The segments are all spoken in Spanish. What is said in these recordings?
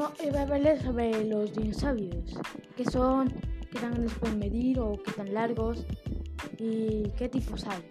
voy a hablarles sobre los dinosaurios. ¿Qué son? ¿Qué tan grandes pueden medir o qué tan largos? ¿Y qué tipos hay?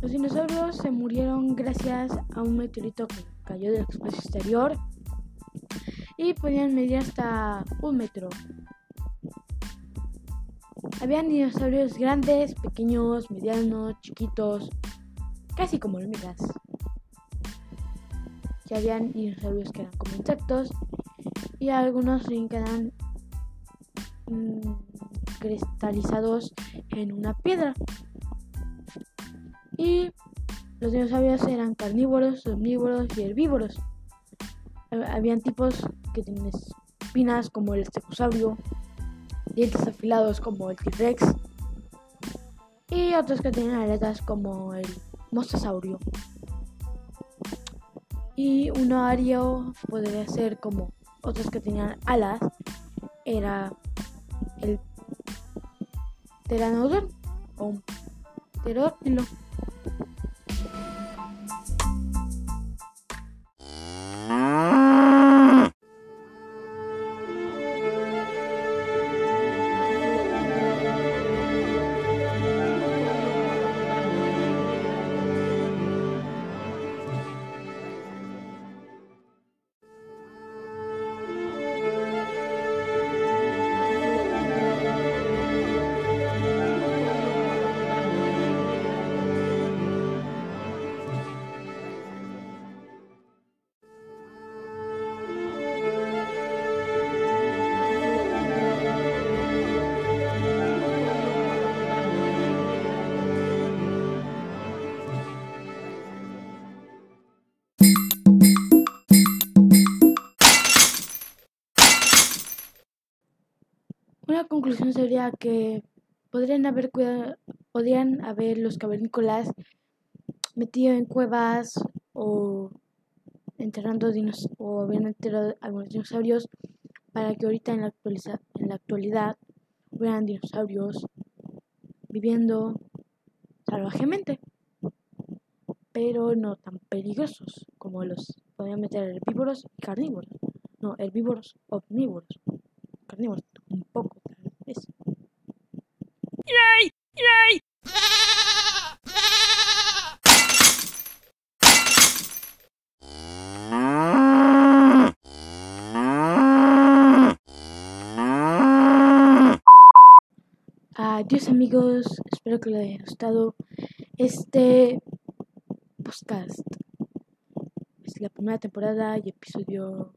Los dinosaurios se murieron gracias a un meteorito que cayó del espacio exterior y podían medir hasta un metro. Habían dinosaurios grandes, pequeños, medianos, chiquitos, casi como hormigas. Y habían dinosaurios que eran como insectos y algunos que eran mm, cristalizados en una piedra. Y los dinosaurios eran carnívoros, omnívoros y herbívoros. Habían tipos que tenían espinas como el estegosaurio, dientes afilados como el T-Rex y otros que tenían aletas como el mostosaurio. Y un ario podría ser como otros que tenían alas, era el pteranodon o pterodilo. Una conclusión sería que podrían haber podrían haber los cavernícolas metido en cuevas o enterrando dinos o habían enterrado algunos dinosaurios para que ahorita en la, en la actualidad hubieran dinosaurios viviendo salvajemente, pero no tan peligrosos como los podían meter herbívoros y carnívoros, no herbívoros omnívoros, Adiós amigos, espero que les haya gustado este podcast. Es la primera temporada y episodio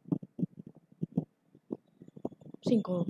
5.